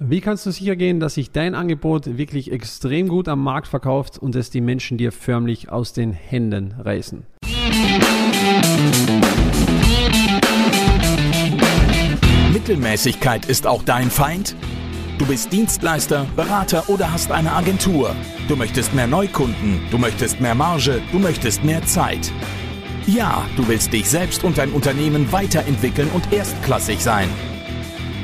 Wie kannst du sicher gehen, dass sich dein Angebot wirklich extrem gut am Markt verkauft und es die Menschen dir förmlich aus den Händen reißen? Mittelmäßigkeit ist auch dein Feind? Du bist Dienstleister, Berater oder hast eine Agentur. Du möchtest mehr Neukunden, du möchtest mehr Marge, du möchtest mehr Zeit. Ja, du willst dich selbst und dein Unternehmen weiterentwickeln und erstklassig sein.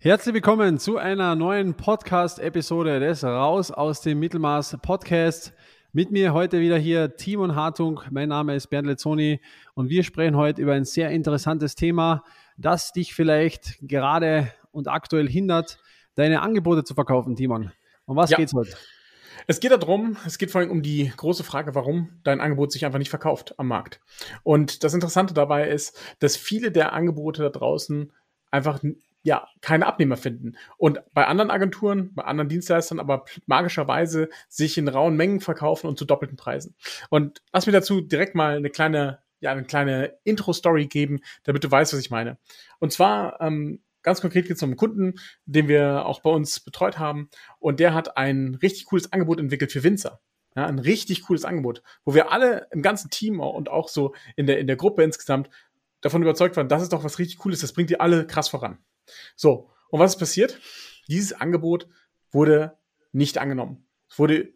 Herzlich willkommen zu einer neuen Podcast-Episode des Raus aus dem Mittelmaß Podcast. Mit mir heute wieder hier Timon Hartung. Mein Name ist Bernd Lezzoni und wir sprechen heute über ein sehr interessantes Thema, das dich vielleicht gerade und aktuell hindert, deine Angebote zu verkaufen, Timon. Um was ja. geht's heute? Es geht darum, es geht vor allem um die große Frage, warum dein Angebot sich einfach nicht verkauft am Markt. Und das Interessante dabei ist, dass viele der Angebote da draußen einfach ja, keine Abnehmer finden. Und bei anderen Agenturen, bei anderen Dienstleistern aber magischerweise sich in rauen Mengen verkaufen und zu doppelten Preisen. Und lass mir dazu direkt mal eine kleine, ja, eine kleine Intro-Story geben, damit du weißt, was ich meine. Und zwar, ähm, ganz konkret geht es um einen Kunden, den wir auch bei uns betreut haben. Und der hat ein richtig cooles Angebot entwickelt für Winzer. Ja, ein richtig cooles Angebot, wo wir alle im ganzen Team und auch so in der, in der Gruppe insgesamt davon überzeugt waren, das ist doch was richtig Cooles, das bringt die alle krass voran. So, und was ist passiert? Dieses Angebot wurde nicht angenommen. Es wurde,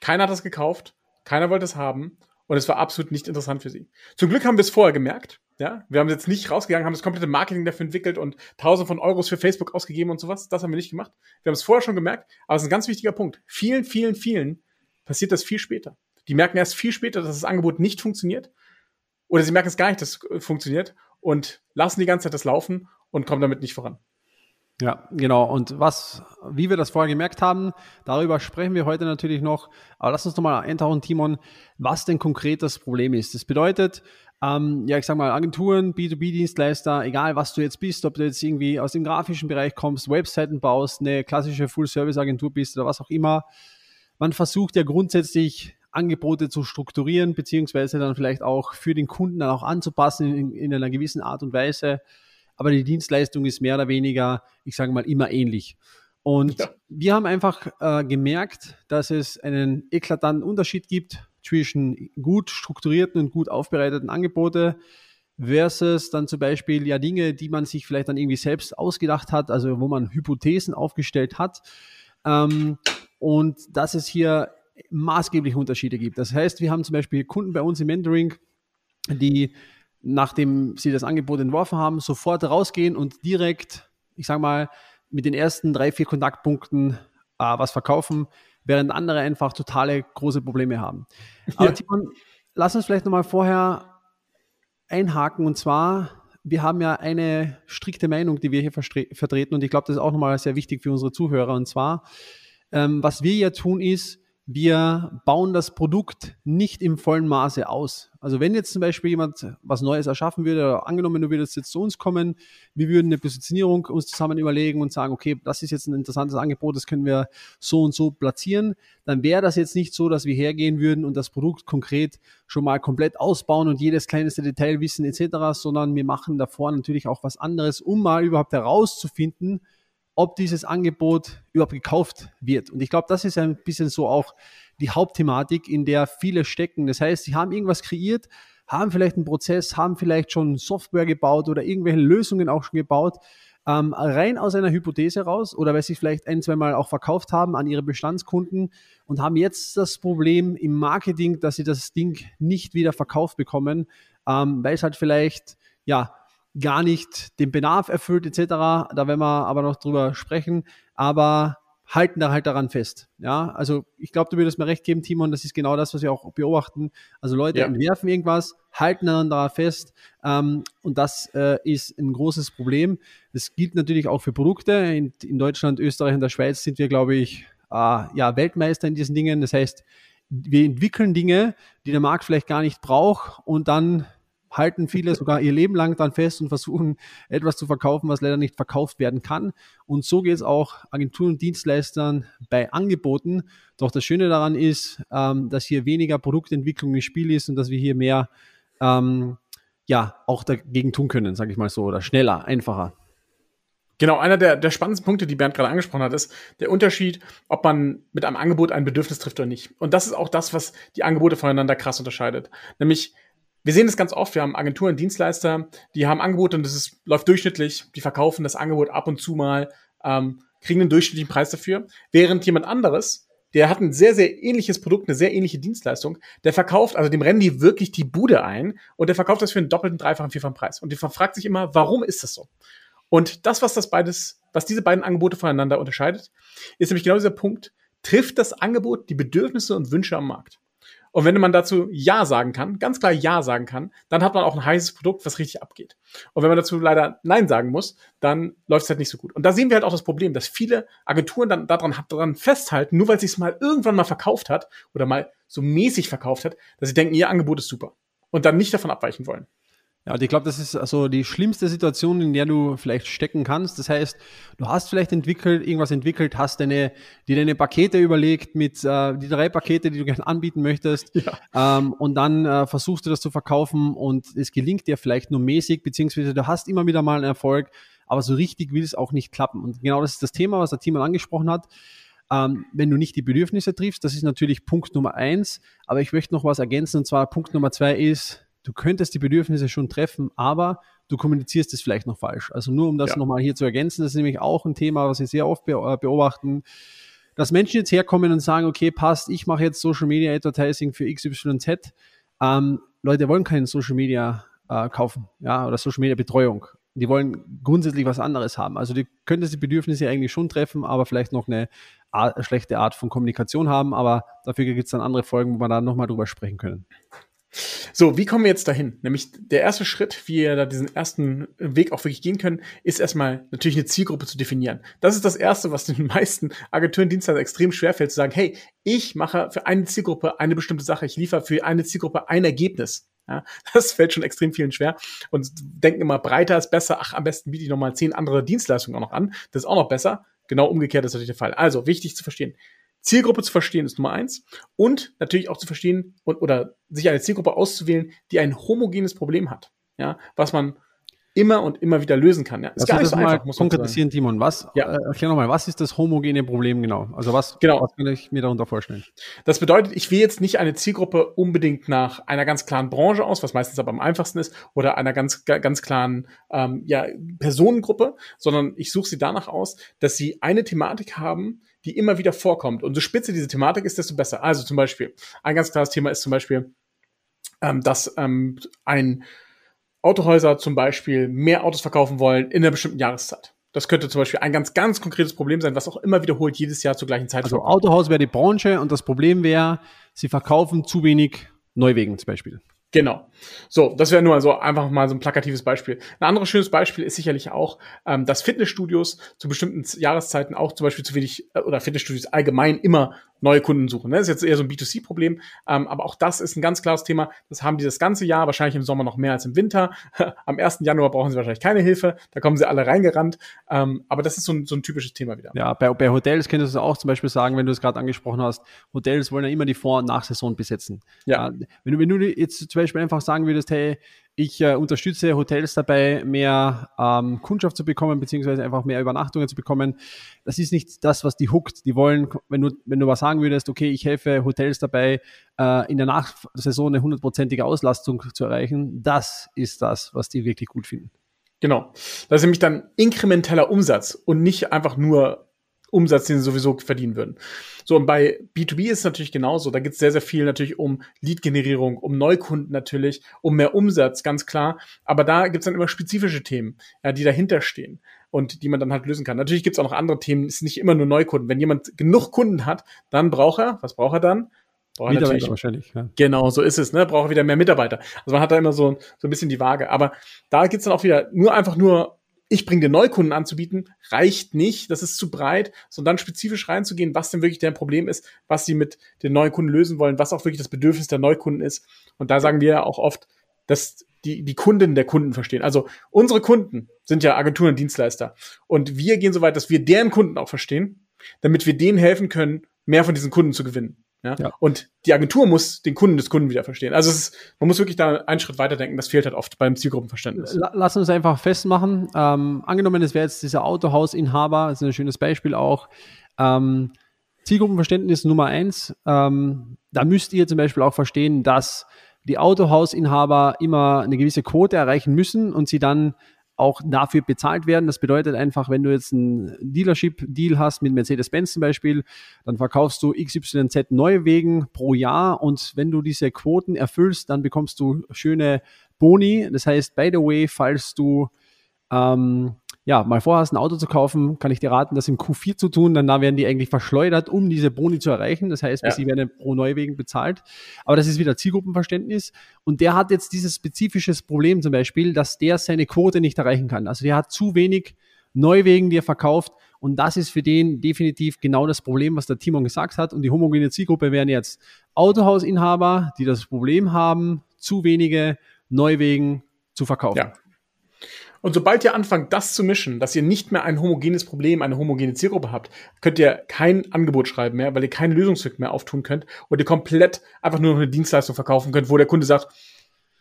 keiner hat das gekauft, keiner wollte es haben und es war absolut nicht interessant für sie. Zum Glück haben wir es vorher gemerkt. Ja, wir haben jetzt nicht rausgegangen, haben das komplette Marketing dafür entwickelt und tausende von Euros für Facebook ausgegeben und sowas. Das haben wir nicht gemacht. Wir haben es vorher schon gemerkt, aber es ist ein ganz wichtiger Punkt. Vielen, vielen, vielen passiert das viel später. Die merken erst viel später, dass das Angebot nicht funktioniert oder sie merken es gar nicht, dass es funktioniert und lassen die ganze Zeit das laufen und kommen damit nicht voran. Ja, genau. Und was, wie wir das vorher gemerkt haben, darüber sprechen wir heute natürlich noch. Aber lass uns nochmal eintauchen, Timon, was denn konkret das Problem ist. Das bedeutet, ähm, ja, ich sag mal, Agenturen, B2B-Dienstleister, egal was du jetzt bist, ob du jetzt irgendwie aus dem grafischen Bereich kommst, Webseiten baust, eine klassische Full-Service-Agentur bist oder was auch immer. Man versucht ja grundsätzlich Angebote zu strukturieren, beziehungsweise dann vielleicht auch für den Kunden dann auch anzupassen in, in einer gewissen Art und Weise aber die Dienstleistung ist mehr oder weniger, ich sage mal, immer ähnlich. Und ja. wir haben einfach äh, gemerkt, dass es einen eklatanten Unterschied gibt zwischen gut strukturierten und gut aufbereiteten Angebote versus dann zum Beispiel ja Dinge, die man sich vielleicht dann irgendwie selbst ausgedacht hat, also wo man Hypothesen aufgestellt hat. Ähm, und dass es hier maßgebliche Unterschiede gibt. Das heißt, wir haben zum Beispiel Kunden bei uns im Mentoring, die nachdem sie das Angebot entworfen haben, sofort rausgehen und direkt, ich sage mal, mit den ersten drei, vier Kontaktpunkten äh, was verkaufen, während andere einfach totale große Probleme haben. Aber ja. Timon, lass uns vielleicht nochmal vorher einhaken und zwar, wir haben ja eine strikte Meinung, die wir hier vertreten und ich glaube, das ist auch nochmal sehr wichtig für unsere Zuhörer und zwar, ähm, was wir ja tun ist, wir bauen das Produkt nicht im vollen Maße aus. Also wenn jetzt zum Beispiel jemand was Neues erschaffen würde, angenommen, du würdest jetzt zu uns kommen, wir würden eine Positionierung uns zusammen überlegen und sagen, okay, das ist jetzt ein interessantes Angebot, das können wir so und so platzieren, dann wäre das jetzt nicht so, dass wir hergehen würden und das Produkt konkret schon mal komplett ausbauen und jedes kleinste Detail wissen etc., sondern wir machen davor natürlich auch was anderes, um mal überhaupt herauszufinden, ob dieses Angebot überhaupt gekauft wird. Und ich glaube, das ist ein bisschen so auch die Hauptthematik, in der viele stecken. Das heißt, sie haben irgendwas kreiert, haben vielleicht einen Prozess, haben vielleicht schon Software gebaut oder irgendwelche Lösungen auch schon gebaut, ähm, rein aus einer Hypothese raus oder weil sie vielleicht ein, zwei Mal auch verkauft haben an ihre Bestandskunden und haben jetzt das Problem im Marketing, dass sie das Ding nicht wieder verkauft bekommen, ähm, weil es halt vielleicht, ja, gar nicht den Bedarf erfüllt etc. Da werden wir aber noch drüber sprechen, aber halten da halt daran fest. Ja, also ich glaube, du würdest mir recht geben, Timon, das ist genau das, was wir auch beobachten. Also Leute ja. entwerfen irgendwas, halten daran daran fest ähm, und das äh, ist ein großes Problem. Das gilt natürlich auch für Produkte. In, in Deutschland, Österreich und der Schweiz sind wir, glaube ich, äh, ja, Weltmeister in diesen Dingen. Das heißt, wir entwickeln Dinge, die der Markt vielleicht gar nicht braucht und dann halten viele sogar ihr Leben lang dann fest und versuchen etwas zu verkaufen, was leider nicht verkauft werden kann. Und so geht es auch Agenturen und Dienstleistern bei Angeboten. Doch das Schöne daran ist, ähm, dass hier weniger Produktentwicklung im Spiel ist und dass wir hier mehr ähm, ja auch dagegen tun können, sage ich mal so, oder schneller, einfacher. Genau, einer der, der spannendsten Punkte, die Bernd gerade angesprochen hat, ist der Unterschied, ob man mit einem Angebot ein Bedürfnis trifft oder nicht. Und das ist auch das, was die Angebote voneinander krass unterscheidet. Nämlich, wir sehen das ganz oft, wir haben Agenturen, Dienstleister, die haben Angebote und das ist, läuft durchschnittlich, die verkaufen das Angebot ab und zu mal, ähm, kriegen einen durchschnittlichen Preis dafür, während jemand anderes, der hat ein sehr, sehr ähnliches Produkt, eine sehr ähnliche Dienstleistung, der verkauft, also dem rennen die wirklich die Bude ein und der verkauft das für einen doppelten, dreifachen, vierfachen Preis. Und die fragt sich immer, warum ist das so? Und das, was das beides, was diese beiden Angebote voneinander unterscheidet, ist nämlich genau dieser Punkt, trifft das Angebot die Bedürfnisse und Wünsche am Markt. Und wenn man dazu Ja sagen kann, ganz klar Ja sagen kann, dann hat man auch ein heißes Produkt, was richtig abgeht. Und wenn man dazu leider Nein sagen muss, dann läuft es halt nicht so gut. Und da sehen wir halt auch das Problem, dass viele Agenturen dann daran, daran festhalten, nur weil sie es mal irgendwann mal verkauft hat oder mal so mäßig verkauft hat, dass sie denken, ihr Angebot ist super. Und dann nicht davon abweichen wollen. Ja, und ich glaube, das ist also die schlimmste Situation, in der du vielleicht stecken kannst. Das heißt, du hast vielleicht entwickelt, irgendwas entwickelt, hast deine, dir deine Pakete überlegt mit äh, die drei Pakete, die du gerne anbieten möchtest. Ja. Ähm, und dann äh, versuchst du das zu verkaufen und es gelingt dir vielleicht nur mäßig, beziehungsweise du hast immer wieder mal einen Erfolg, aber so richtig will es auch nicht klappen. Und genau das ist das Thema, was der Timon angesprochen hat. Ähm, wenn du nicht die Bedürfnisse triffst, das ist natürlich Punkt Nummer eins. Aber ich möchte noch was ergänzen, und zwar Punkt Nummer zwei ist, du könntest die Bedürfnisse schon treffen, aber du kommunizierst es vielleicht noch falsch. Also nur um das ja. nochmal hier zu ergänzen, das ist nämlich auch ein Thema, was wir sehr oft äh, beobachten, dass Menschen jetzt herkommen und sagen, okay, passt, ich mache jetzt Social Media Advertising für XYZ. Ähm, Leute wollen keinen Social Media äh, kaufen, ja, oder Social Media Betreuung. Die wollen grundsätzlich was anderes haben. Also die könntest die Bedürfnisse eigentlich schon treffen, aber vielleicht noch eine Art, schlechte Art von Kommunikation haben. Aber dafür gibt es dann andere Folgen, wo wir da nochmal drüber sprechen können. So, wie kommen wir jetzt dahin? Nämlich der erste Schritt, wie wir da diesen ersten Weg auch wirklich gehen können, ist erstmal natürlich eine Zielgruppe zu definieren. Das ist das Erste, was den meisten Agenturen, Dienstleister extrem schwerfällt, zu sagen, hey, ich mache für eine Zielgruppe eine bestimmte Sache, ich liefere für eine Zielgruppe ein Ergebnis. Ja, das fällt schon extrem vielen schwer und denken immer, breiter ist besser, ach, am besten biete ich nochmal zehn andere Dienstleistungen auch noch an, das ist auch noch besser. Genau umgekehrt ist natürlich der Fall. Also, wichtig zu verstehen. Zielgruppe zu verstehen ist Nummer eins und natürlich auch zu verstehen und, oder sich eine Zielgruppe auszuwählen, die ein homogenes Problem hat. Ja, was man immer und immer wieder lösen kann. Ja, ist gar nicht so einfach, muss konkretisieren, Timon. Was, ja. äh, erklär nochmal, was ist das homogene Problem genau? Also was, genau. was kann ich mir darunter vorstellen? Das bedeutet, ich wähle jetzt nicht eine Zielgruppe unbedingt nach einer ganz klaren Branche aus, was meistens aber am einfachsten ist, oder einer ganz, ganz klaren ähm, ja, Personengruppe, sondern ich suche sie danach aus, dass sie eine Thematik haben, die immer wieder vorkommt. Und so spitze diese Thematik ist, desto besser. Also zum Beispiel, ein ganz klares Thema ist zum Beispiel, ähm, dass ähm, ein Autohäuser zum Beispiel mehr Autos verkaufen wollen in einer bestimmten Jahreszeit. Das könnte zum Beispiel ein ganz, ganz konkretes Problem sein, was auch immer wiederholt jedes Jahr zur gleichen Zeit Also. Autohaus wäre die Branche und das Problem wäre, sie verkaufen zu wenig Neuwegen zum Beispiel. Genau. So, das wäre nur so einfach mal so ein plakatives Beispiel. Ein anderes schönes Beispiel ist sicherlich auch, ähm, dass Fitnessstudios zu bestimmten Jahreszeiten auch zum Beispiel zu wenig äh, oder Fitnessstudios allgemein immer neue Kunden suchen. Ne? Das ist jetzt eher so ein B2C-Problem, ähm, aber auch das ist ein ganz klares Thema. Das haben die das ganze Jahr, wahrscheinlich im Sommer noch mehr als im Winter. Am 1. Januar brauchen sie wahrscheinlich keine Hilfe, da kommen sie alle reingerannt. Ähm, aber das ist so ein, so ein typisches Thema wieder. Ja, bei, bei Hotels könntest du auch zum Beispiel sagen, wenn du es gerade angesprochen hast, Hotels wollen ja immer die Vor- und Nachsaison besetzen. Ja. ja. Wenn, du, wenn du jetzt zum Beispiel einfach sagen würdest, hey, ich äh, unterstütze Hotels dabei, mehr ähm, Kundschaft zu bekommen, beziehungsweise einfach mehr Übernachtungen zu bekommen. Das ist nicht das, was die hookt. Die wollen, wenn du, wenn du was sagen würdest, okay, ich helfe Hotels dabei, äh, in der Nachsaison eine hundertprozentige Auslastung zu erreichen, das ist das, was die wirklich gut finden. Genau. Das ist nämlich dann inkrementeller Umsatz und nicht einfach nur Umsatz, den sie sowieso verdienen würden. So, und bei B2B ist es natürlich genauso. Da geht es sehr, sehr viel natürlich um Lead-Generierung, um Neukunden natürlich, um mehr Umsatz, ganz klar. Aber da gibt es dann immer spezifische Themen, ja, die dahinter stehen und die man dann halt lösen kann. Natürlich gibt es auch noch andere Themen, es ist nicht immer nur Neukunden. Wenn jemand genug Kunden hat, dann braucht er, was braucht er dann? Braucht Mitarbeiter wahrscheinlich. Ja. Genau, so ist es. Ne? Braucht er wieder mehr Mitarbeiter. Also man hat da immer so, so ein bisschen die Waage. Aber da geht's dann auch wieder nur einfach nur ich bringe dir Neukunden anzubieten, reicht nicht, das ist zu breit, sondern spezifisch reinzugehen, was denn wirklich dein Problem ist, was sie mit den neuen Kunden lösen wollen, was auch wirklich das Bedürfnis der Neukunden ist. Und da sagen wir ja auch oft, dass die, die Kunden der Kunden verstehen. Also unsere Kunden sind ja Agenturen und Dienstleister. Und wir gehen so weit, dass wir deren Kunden auch verstehen, damit wir denen helfen können, mehr von diesen Kunden zu gewinnen. Ja? ja? Und die Agentur muss den Kunden des Kunden wieder verstehen. Also ist, man muss wirklich da einen Schritt weiter denken. Das fehlt halt oft beim Zielgruppenverständnis. Lass uns einfach festmachen. Ähm, angenommen, es wäre jetzt dieser Autohausinhaber, das ist ein schönes Beispiel auch. Ähm, Zielgruppenverständnis Nummer eins. Ähm, da müsst ihr zum Beispiel auch verstehen, dass die Autohausinhaber immer eine gewisse Quote erreichen müssen und sie dann auch dafür bezahlt werden. Das bedeutet einfach, wenn du jetzt einen Dealership-Deal hast mit Mercedes-Benz zum Beispiel, dann verkaufst du XYZ Neuwegen pro Jahr und wenn du diese Quoten erfüllst, dann bekommst du schöne Boni. Das heißt, by the way, falls du ähm, ja, mal vorhast, ein Auto zu kaufen, kann ich dir raten, das im Q4 zu tun, dann da werden die eigentlich verschleudert, um diese Boni zu erreichen. Das heißt, ja. sie werden pro Neuwegen bezahlt. Aber das ist wieder Zielgruppenverständnis. Und der hat jetzt dieses spezifisches Problem zum Beispiel, dass der seine Quote nicht erreichen kann. Also der hat zu wenig Neuwegen, die er verkauft. Und das ist für den definitiv genau das Problem, was der Timon gesagt hat. Und die homogene Zielgruppe wären jetzt Autohausinhaber, die das Problem haben, zu wenige Neuwegen zu verkaufen. Ja. Und sobald ihr anfangt, das zu mischen, dass ihr nicht mehr ein homogenes Problem, eine homogene Zielgruppe habt, könnt ihr kein Angebot schreiben mehr, weil ihr keinen Lösungsweg mehr auftun könnt und ihr komplett einfach nur noch eine Dienstleistung verkaufen könnt, wo der Kunde sagt,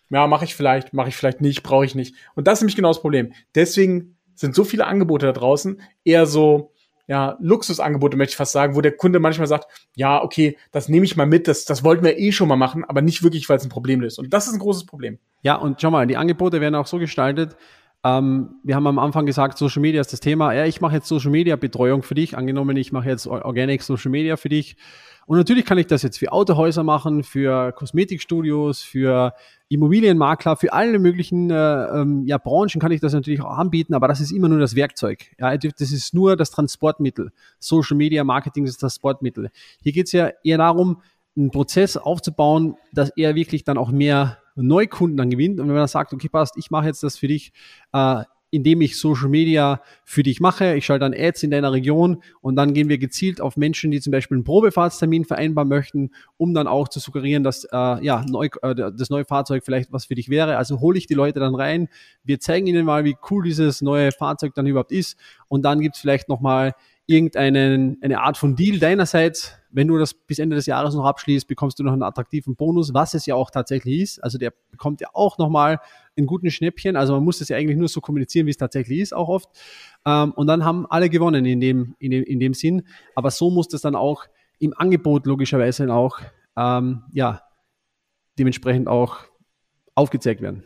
ja, mache ich vielleicht, mache ich vielleicht nicht, brauche ich nicht. Und das ist nämlich genau das Problem. Deswegen sind so viele Angebote da draußen eher so, ja, Luxusangebote, möchte ich fast sagen, wo der Kunde manchmal sagt, ja, okay, das nehme ich mal mit, das, das wollten wir eh schon mal machen, aber nicht wirklich, weil es ein Problem ist. Und das ist ein großes Problem. Ja, und schau mal, die Angebote werden auch so gestaltet, ähm, wir haben am Anfang gesagt, Social Media ist das Thema. Ja, ich mache jetzt Social Media Betreuung für dich. Angenommen, ich mache jetzt Organic Social Media für dich. Und natürlich kann ich das jetzt für Autohäuser machen, für Kosmetikstudios, für Immobilienmakler, für alle möglichen äh, ähm, ja, Branchen kann ich das natürlich auch anbieten, aber das ist immer nur das Werkzeug. Ja, das ist nur das Transportmittel. Social Media Marketing ist das Transportmittel. Hier geht es ja eher darum, einen Prozess aufzubauen, dass er wirklich dann auch mehr Neukunden dann gewinnt. Und wenn man dann sagt, okay, passt, ich mache jetzt das für dich, äh, indem ich Social Media für dich mache. Ich schalte dann Ads in deiner Region und dann gehen wir gezielt auf Menschen, die zum Beispiel einen Probefahrtstermin vereinbaren möchten, um dann auch zu suggerieren, dass äh, ja, neu, äh, das neue Fahrzeug vielleicht was für dich wäre. Also hole ich die Leute dann rein. Wir zeigen ihnen mal, wie cool dieses neue Fahrzeug dann überhaupt ist. Und dann gibt es vielleicht nochmal irgendeine eine Art von Deal deinerseits. Wenn du das bis Ende des Jahres noch abschließt, bekommst du noch einen attraktiven Bonus, was es ja auch tatsächlich ist. Also der bekommt ja auch nochmal einen guten Schnäppchen. Also man muss das ja eigentlich nur so kommunizieren, wie es tatsächlich ist, auch oft. Ähm, und dann haben alle gewonnen in dem, in dem, in dem Sinn. Aber so muss das dann auch im Angebot logischerweise auch, ähm, ja, dementsprechend auch aufgezeigt werden.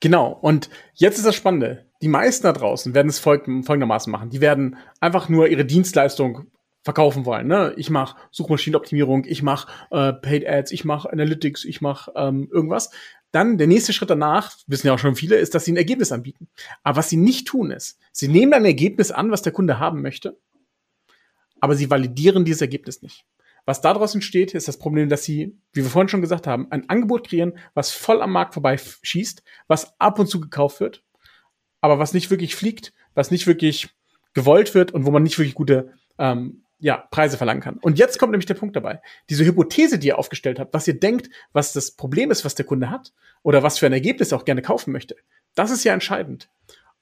Genau. Und jetzt ist das Spannende die meisten da draußen werden es folg folgendermaßen machen. Die werden einfach nur ihre Dienstleistung verkaufen wollen. Ne? Ich mache Suchmaschinenoptimierung, ich mache äh, Paid Ads, ich mache Analytics, ich mache ähm, irgendwas. Dann der nächste Schritt danach, wissen ja auch schon viele, ist, dass sie ein Ergebnis anbieten. Aber was sie nicht tun ist, sie nehmen ein Ergebnis an, was der Kunde haben möchte, aber sie validieren dieses Ergebnis nicht. Was daraus entsteht, ist das Problem, dass sie, wie wir vorhin schon gesagt haben, ein Angebot kreieren, was voll am Markt vorbei schießt, was ab und zu gekauft wird aber was nicht wirklich fliegt, was nicht wirklich gewollt wird und wo man nicht wirklich gute ähm, ja, Preise verlangen kann. Und jetzt kommt nämlich der Punkt dabei. Diese Hypothese, die ihr aufgestellt habt, was ihr denkt, was das Problem ist, was der Kunde hat, oder was für ein Ergebnis er auch gerne kaufen möchte, das ist ja entscheidend.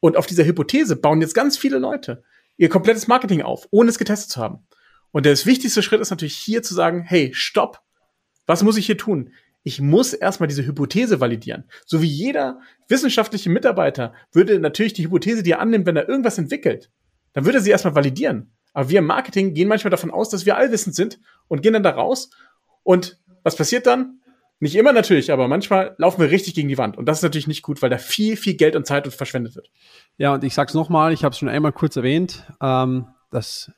Und auf dieser Hypothese bauen jetzt ganz viele Leute ihr komplettes Marketing auf, ohne es getestet zu haben. Und der wichtigste Schritt ist natürlich hier zu sagen, hey, stopp, was muss ich hier tun? ich muss erstmal diese Hypothese validieren. So wie jeder wissenschaftliche Mitarbeiter würde natürlich die Hypothese, die er annimmt, wenn er irgendwas entwickelt, dann würde er sie erstmal validieren. Aber wir im Marketing gehen manchmal davon aus, dass wir allwissend sind und gehen dann da raus. Und was passiert dann? Nicht immer natürlich, aber manchmal laufen wir richtig gegen die Wand. Und das ist natürlich nicht gut, weil da viel, viel Geld und Zeit verschwendet wird. Ja, und ich sag's nochmal, ich habe es schon einmal kurz erwähnt, ähm, dass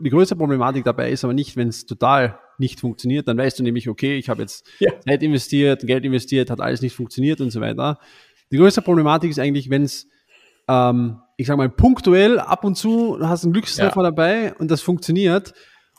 die größte Problematik dabei ist aber nicht, wenn es total nicht funktioniert, dann weißt du nämlich, okay, ich habe jetzt ja. Zeit investiert, Geld investiert, hat alles nicht funktioniert und so weiter. Die größte Problematik ist eigentlich, wenn es, ähm, ich sage mal, punktuell ab und zu du hast einen Glückstreffer ja. dabei und das funktioniert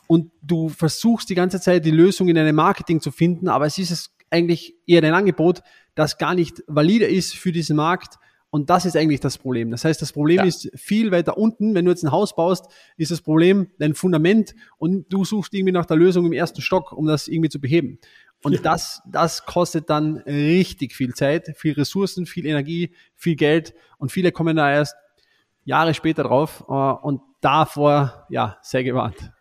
und du versuchst die ganze Zeit die Lösung in einem Marketing zu finden, aber es ist es eigentlich eher dein Angebot, das gar nicht valide ist für diesen Markt Und das ist eigentlich das Problem. Das heißt, das Problem Ja. ist viel weiter unten. Wenn du jetzt ein Haus baust, ist das Problem dein Fundament und du suchst irgendwie nach der Lösung im ersten Stock, um das irgendwie zu beheben. Und das, das kostet dann richtig viel Zeit, viel Ressourcen, viel Energie, viel Geld und viele kommen da erst Jahre später drauf äh, und davor, ja, sehr gewarnt.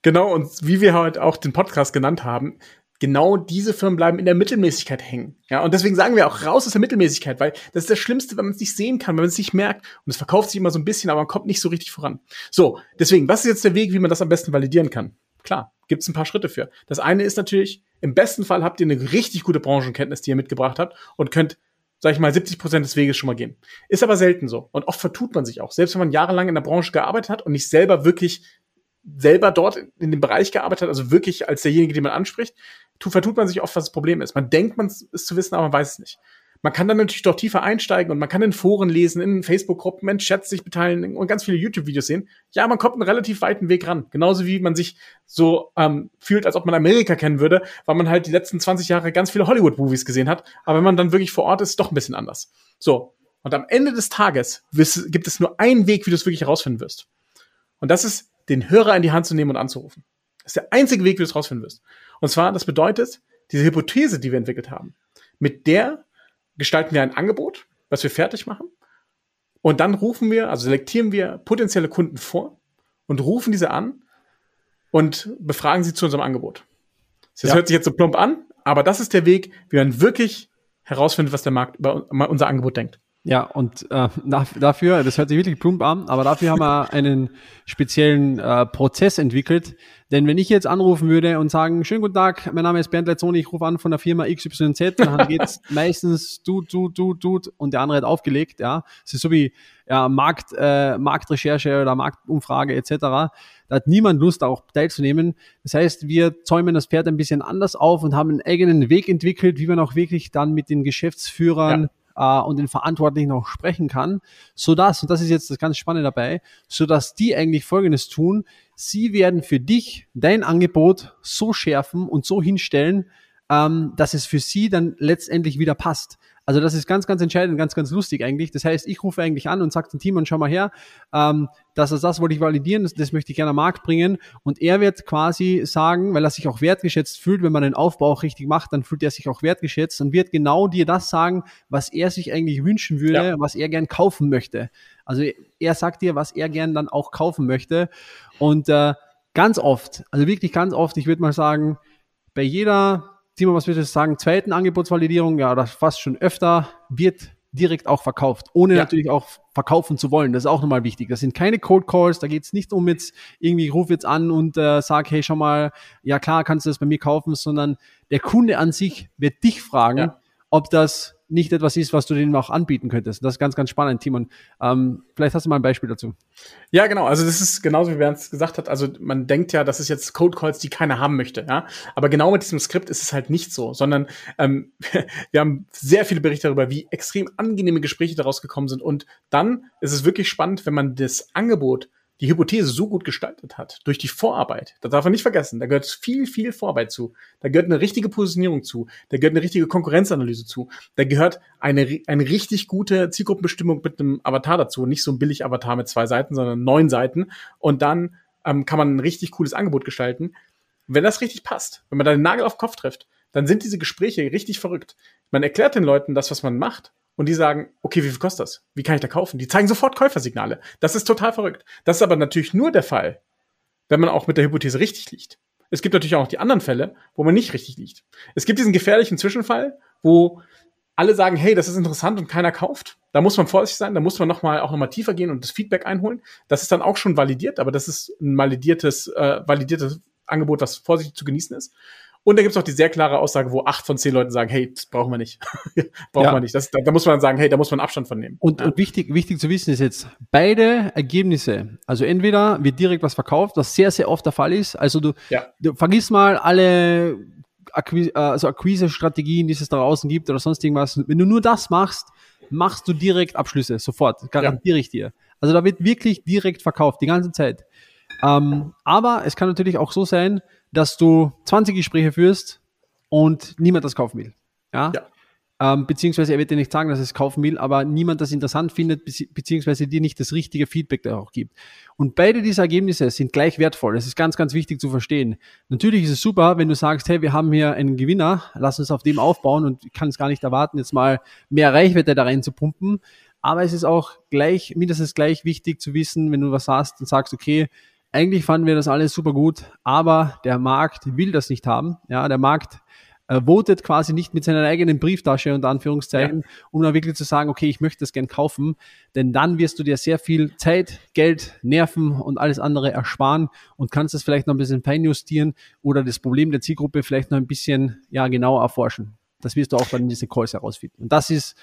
Genau, und wie wir heute auch den Podcast genannt haben, genau diese Firmen bleiben in der Mittelmäßigkeit hängen. Ja, und deswegen sagen wir auch raus aus der Mittelmäßigkeit, weil das ist das Schlimmste, wenn man es nicht sehen kann, wenn man es nicht merkt. Und es verkauft sich immer so ein bisschen, aber man kommt nicht so richtig voran. So, deswegen, was ist jetzt der Weg, wie man das am besten validieren kann? Klar, gibt es ein paar Schritte für. Das eine ist natürlich, im besten Fall habt ihr eine richtig gute Branchenkenntnis, die ihr mitgebracht habt und könnt sag ich mal, 70 Prozent des Weges schon mal gehen. Ist aber selten so. Und oft vertut man sich auch. Selbst wenn man jahrelang in der Branche gearbeitet hat und nicht selber wirklich selber dort in dem Bereich gearbeitet hat, also wirklich als derjenige, den man anspricht, tu, vertut man sich oft, was das Problem ist. Man denkt, man es zu wissen, aber man weiß es nicht. Man kann dann natürlich doch tiefer einsteigen und man kann in Foren lesen, in Facebook-Gruppen, in Chats sich beteiligen und ganz viele YouTube-Videos sehen. Ja, man kommt einen relativ weiten Weg ran. Genauso wie man sich so ähm, fühlt, als ob man Amerika kennen würde, weil man halt die letzten 20 Jahre ganz viele Hollywood-Movies gesehen hat. Aber wenn man dann wirklich vor Ort ist, ist doch ein bisschen anders. So. Und am Ende des Tages gibt es nur einen Weg, wie du es wirklich herausfinden wirst. Und das ist, den Hörer in die Hand zu nehmen und anzurufen. Das ist der einzige Weg, wie du es rausfinden wirst. Und zwar, das bedeutet, diese Hypothese, die wir entwickelt haben, mit der gestalten wir ein Angebot, was wir fertig machen. Und dann rufen wir, also selektieren wir potenzielle Kunden vor und rufen diese an und befragen sie zu unserem Angebot. Das Ja. hört sich jetzt so plump an, aber das ist der Weg, wie man wirklich herausfindet, was der Markt über unser Angebot denkt. Ja, und äh, dafür, das hört sich wirklich plump an, aber dafür haben wir einen speziellen äh, Prozess entwickelt. Denn wenn ich jetzt anrufen würde und sagen, schönen guten Tag, mein Name ist Bernd Leitzoni, ich rufe an von der Firma XYZ, dann geht's meistens tut, tut, tut, tut und der andere hat aufgelegt, ja. Es ist so wie ja, Markt, äh, Marktrecherche oder Marktumfrage etc. Da hat niemand Lust, auch teilzunehmen. Das heißt, wir zäumen das Pferd ein bisschen anders auf und haben einen eigenen Weg entwickelt, wie man auch wirklich dann mit den Geschäftsführern äh, und den Verantwortlichen auch sprechen kann, so dass und das ist jetzt das ganz Spannende dabei, so dass die eigentlich Folgendes tun: Sie werden für dich dein Angebot so schärfen und so hinstellen, ähm, dass es für sie dann letztendlich wieder passt. Also das ist ganz, ganz entscheidend, ganz, ganz lustig eigentlich. Das heißt, ich rufe eigentlich an und sage dem Team und schau mal her, ähm, das ist das wollte ich validieren, das, das möchte ich gerne am Markt bringen. Und er wird quasi sagen, weil er sich auch wertgeschätzt fühlt, wenn man den Aufbau auch richtig macht, dann fühlt er sich auch wertgeschätzt und wird genau dir das sagen, was er sich eigentlich wünschen würde, Ja. was er gern kaufen möchte. Also er sagt dir, was er gern dann auch kaufen möchte. Und äh, ganz oft, also wirklich ganz oft, ich würde mal sagen, bei jeder, Timo, was würdest du sagen, zweiten Angebotsvalidierung, ja, oder fast schon öfter, wird direkt auch verkauft, ohne Ja. natürlich auch verkaufen zu wollen. Das ist auch nochmal wichtig. Das sind keine Cold Calls, da geht es nicht um jetzt irgendwie, ich ruf jetzt an und äh, sag, hey, schau mal, ja klar, kannst du das bei mir kaufen, sondern der Kunde an sich wird dich fragen, Ja. ob das nicht etwas ist, was du denen auch anbieten könntest. Das ist ganz, ganz spannend, Timon. Ähm, vielleicht hast du mal ein Beispiel dazu. Ja, genau. Also das ist genauso, wie Bernd es gesagt hat. Also man denkt ja, das ist jetzt Code Calls, die keiner haben möchte. Ja, aber genau mit diesem Skript ist es halt nicht so, sondern ähm, wir haben sehr viele Berichte darüber, wie extrem angenehme Gespräche daraus gekommen sind. Und dann ist es wirklich spannend, wenn man das Angebot die Hypothese so gut gestaltet hat, durch die Vorarbeit, das darf man nicht vergessen, da gehört viel, viel Vorarbeit zu, da gehört eine richtige Positionierung zu, da gehört eine richtige Konkurrenzanalyse zu, da gehört eine, eine richtig gute Zielgruppenbestimmung mit einem Avatar dazu, nicht so ein billig Avatar mit zwei Seiten, sondern neun Seiten und dann ähm, kann man ein richtig cooles Angebot gestalten. Wenn das richtig passt, wenn man da den Nagel auf den Kopf trifft, dann sind diese Gespräche richtig verrückt. Man erklärt den Leuten das, was man macht, und die sagen, okay, wie viel kostet das? Wie kann ich da kaufen? Die zeigen sofort Käufersignale. Das ist total verrückt. Das ist aber natürlich nur der Fall, wenn man auch mit der Hypothese richtig liegt. Es gibt natürlich auch noch die anderen Fälle, wo man nicht richtig liegt. Es gibt diesen gefährlichen Zwischenfall, wo alle sagen, hey, das ist interessant und keiner kauft. Da muss man vorsichtig sein, da muss man noch mal, auch noch mal tiefer gehen und das Feedback einholen. Das ist dann auch schon validiert, aber das ist ein validiertes, äh, validiertes Angebot, was vorsichtig zu genießen ist. Und da gibt es auch die sehr klare Aussage, wo acht von zehn Leuten sagen, hey, das brauchen wir nicht. brauchen Ja. wir nicht. Das, da, da muss man dann sagen, hey, da muss man Abstand von nehmen. Und, ja. und wichtig, wichtig zu wissen ist jetzt, beide Ergebnisse, also entweder wird direkt was verkauft, was sehr, sehr oft der Fall ist. Also du, Ja. du vergiss mal alle Akquise, äh, also Akquise-Strategien, die es da draußen gibt oder sonst irgendwas. Wenn du nur das machst, machst du direkt Abschlüsse, sofort, garantiere ich dir. Also da wird wirklich direkt verkauft, die ganze Zeit. Ähm, aber es kann natürlich auch so sein, dass du 20 Gespräche führst und niemand das kaufen will. Ja? Ja. ähm, beziehungsweise er wird dir nicht sagen, dass er es kaufen will, aber niemand das interessant findet, beziehungsweise dir nicht das richtige Feedback da auch gibt. Und beide diese Ergebnisse sind gleich wertvoll. Das ist ganz, ganz wichtig zu verstehen. Natürlich ist es super, wenn du sagst, hey, wir haben hier einen Gewinner, lass uns auf dem aufbauen und ich kann es gar nicht erwarten, jetzt mal mehr Reichweite da rein zu pumpen. Aber es ist auch gleich, mindestens gleich wichtig zu wissen, wenn du was hast und sagst, okay, eigentlich fanden wir das alles super gut, aber der Markt will das nicht haben. Ja, der Markt äh, votet quasi nicht mit seiner eigenen Brieftasche und Anführungszeichen, ja. um dann wirklich zu sagen, okay, ich möchte das gern kaufen, denn dann wirst du dir sehr viel Zeit, Geld, Nerven und alles andere ersparen und kannst das vielleicht noch ein bisschen feinjustieren oder das Problem der Zielgruppe vielleicht noch ein bisschen ja genauer erforschen. Das wirst du auch dann in diese Calls herausfinden. Und das ist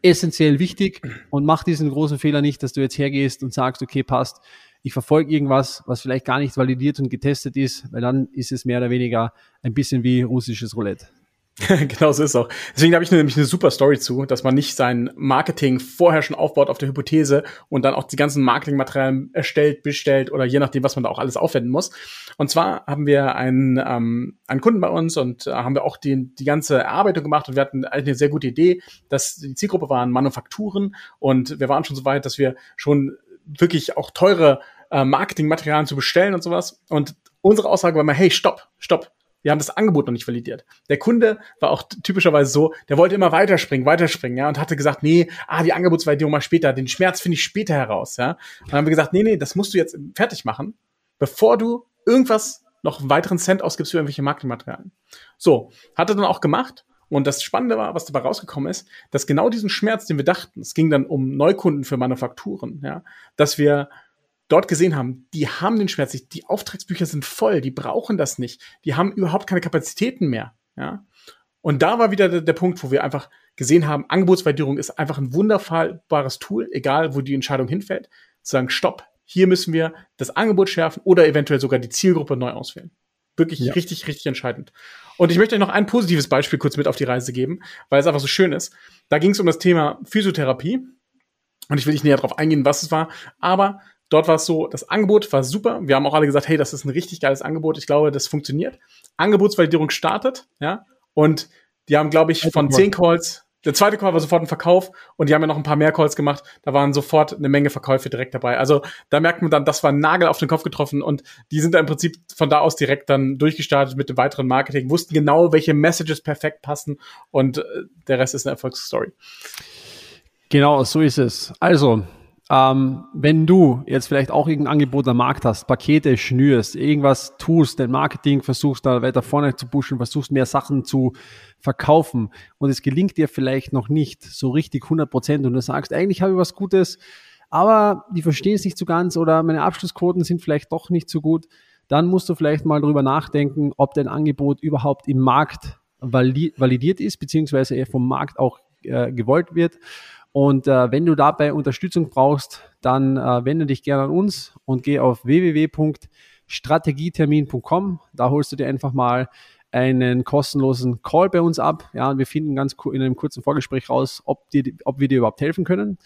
essentiell wichtig und mach diesen großen Fehler nicht, dass du jetzt hergehst und sagst, okay, passt, ich verfolge irgendwas, was vielleicht gar nicht validiert und getestet ist, weil dann ist es mehr oder weniger ein bisschen wie russisches Roulette. genau so ist es auch. Deswegen habe ich nämlich eine super Story zu, dass man nicht sein Marketing vorher schon aufbaut auf der Hypothese und dann auch die ganzen Marketingmaterialien erstellt, bestellt oder je nachdem, was man da auch alles aufwenden muss. Und zwar haben wir einen, ähm, einen Kunden bei uns und äh, haben wir auch die, die ganze Erarbeitung gemacht und wir hatten eigentlich eine sehr gute Idee, dass die Zielgruppe waren Manufakturen und wir waren schon so weit, dass wir schon wirklich auch teure äh, Marketingmaterialien zu bestellen und sowas. Und unsere Aussage war mal, hey, stopp, stopp. Wir haben das Angebot noch nicht validiert. Der Kunde war auch typischerweise so, der wollte immer weiterspringen, weiterspringen, ja, und hatte gesagt, nee, ah, die Angebotsvalidierung mal später, den Schmerz finde ich später heraus, ja. Und dann haben wir gesagt, nee, nee, das musst du jetzt fertig machen, bevor du irgendwas noch einen weiteren Cent ausgibst für irgendwelche Marketingmaterialien. So, hat er dann auch gemacht und das Spannende war, was dabei rausgekommen ist, dass genau diesen Schmerz, den wir dachten, es ging dann um Neukunden für Manufakturen, ja, dass wir dort gesehen haben, die haben den Schmerz nicht, die Auftragsbücher sind voll, die brauchen das nicht, die haben überhaupt keine Kapazitäten mehr, ja. Und da war wieder der, der Punkt, wo wir einfach gesehen haben, Angebotsvalidierung ist einfach ein wunderbares Tool, egal wo die Entscheidung hinfällt, zu sagen, stopp, hier müssen wir das Angebot schärfen oder eventuell sogar die Zielgruppe neu auswählen. Wirklich ja. richtig, richtig entscheidend. Und ich möchte euch noch ein positives Beispiel kurz mit auf die Reise geben, weil es einfach so schön ist. Da ging es um das Thema Physiotherapie. Und ich will nicht näher darauf eingehen, was es war. Aber dort war es so, das Angebot war super. Wir haben auch alle gesagt, hey, das ist ein richtig geiles Angebot. Ich glaube, das funktioniert. Angebotsvalidierung startet, ja. Und die haben, glaube ich, von zehn Calls der zweite Call war sofort ein Verkauf und die haben ja noch ein paar mehr Calls gemacht. Da waren sofort eine Menge Verkäufe direkt dabei. Also da merkt man dann, das war ein Nagel auf den Kopf getroffen und die sind da im Prinzip von da aus direkt dann durchgestartet mit dem weiteren Marketing, wussten genau, welche Messages perfekt passen und äh, der Rest ist eine Erfolgsstory. Genau, so ist es. Also, ähm, wenn du jetzt vielleicht auch irgendein Angebot am Markt hast, Pakete schnürst, irgendwas tust, dein Marketing versuchst da weiter vorne zu pushen, versuchst mehr Sachen zu verkaufen und es gelingt dir vielleicht noch nicht so richtig 100 Prozent und du sagst, eigentlich habe ich was Gutes, aber die verstehen es nicht so ganz oder meine Abschlussquoten sind vielleicht doch nicht so gut, dann musst du vielleicht mal drüber nachdenken, ob dein Angebot überhaupt im Markt validiert ist, beziehungsweise er vom Markt auch äh, gewollt wird und äh, wenn du dabei Unterstützung brauchst, dann äh, wende dich gerne an uns und geh auf www.strategietermin.com. Da holst du dir einfach mal einen kostenlosen Call bei uns ab. Ja, wir finden ganz in einem kurzen Vorgespräch raus, ob, dir, ob wir dir überhaupt helfen können.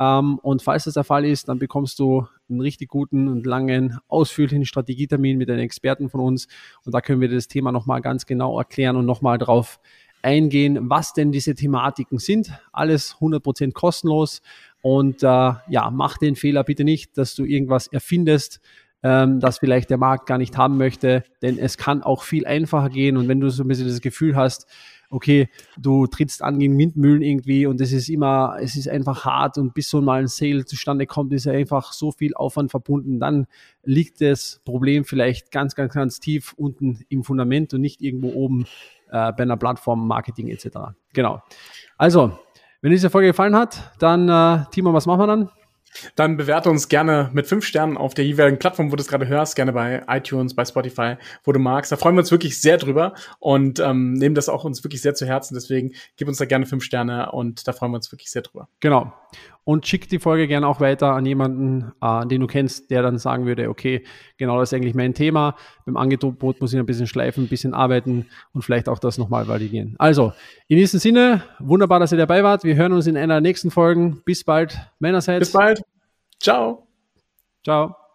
Ähm, und falls das der Fall ist, dann bekommst du einen richtig guten und langen, ausführlichen Strategietermin mit einem Experten von uns. Und da können wir das Thema nochmal ganz genau erklären und nochmal drauf eingehen, was denn diese Thematiken sind. Alles 100% kostenlos. Und äh, ja, mach den Fehler bitte nicht, dass du irgendwas erfindest, ähm, das vielleicht der Markt gar nicht haben möchte, denn es kann auch viel einfacher gehen. Und wenn du so ein bisschen das Gefühl hast, okay, du trittst an gegen Windmühlen irgendwie und es ist immer, es ist einfach hart und bis so mal ein Sale zustande kommt, ist einfach so viel Aufwand verbunden, dann liegt das Problem vielleicht ganz, ganz, ganz tief unten im Fundament und nicht irgendwo oben äh, bei einer Plattform, Marketing etc. Genau. Also, wenn diese Folge gefallen hat, dann, äh, Timo, was machen wir dann? Dann bewerte uns gerne mit fünf Sternen auf der jeweiligen Plattform, wo du es gerade hörst, gerne bei iTunes, bei Spotify, wo du magst. Da freuen wir uns wirklich sehr drüber und ähm, nehmen das auch uns wirklich sehr zu Herzen. Deswegen gib uns da gerne fünf Sterne und da freuen wir uns wirklich sehr drüber. Genau. Und schick die Folge gerne auch weiter an jemanden, äh, den du kennst, der dann sagen würde, okay, genau das ist eigentlich mein Thema. Beim Angebot muss ich ein bisschen schleifen, ein bisschen arbeiten und vielleicht auch das nochmal validieren. Also, in diesem Sinne, wunderbar, dass ihr dabei wart. Wir hören uns in einer der nächsten Folgen. Bis bald meinerseits. Bis bald. Ciao. Ciao.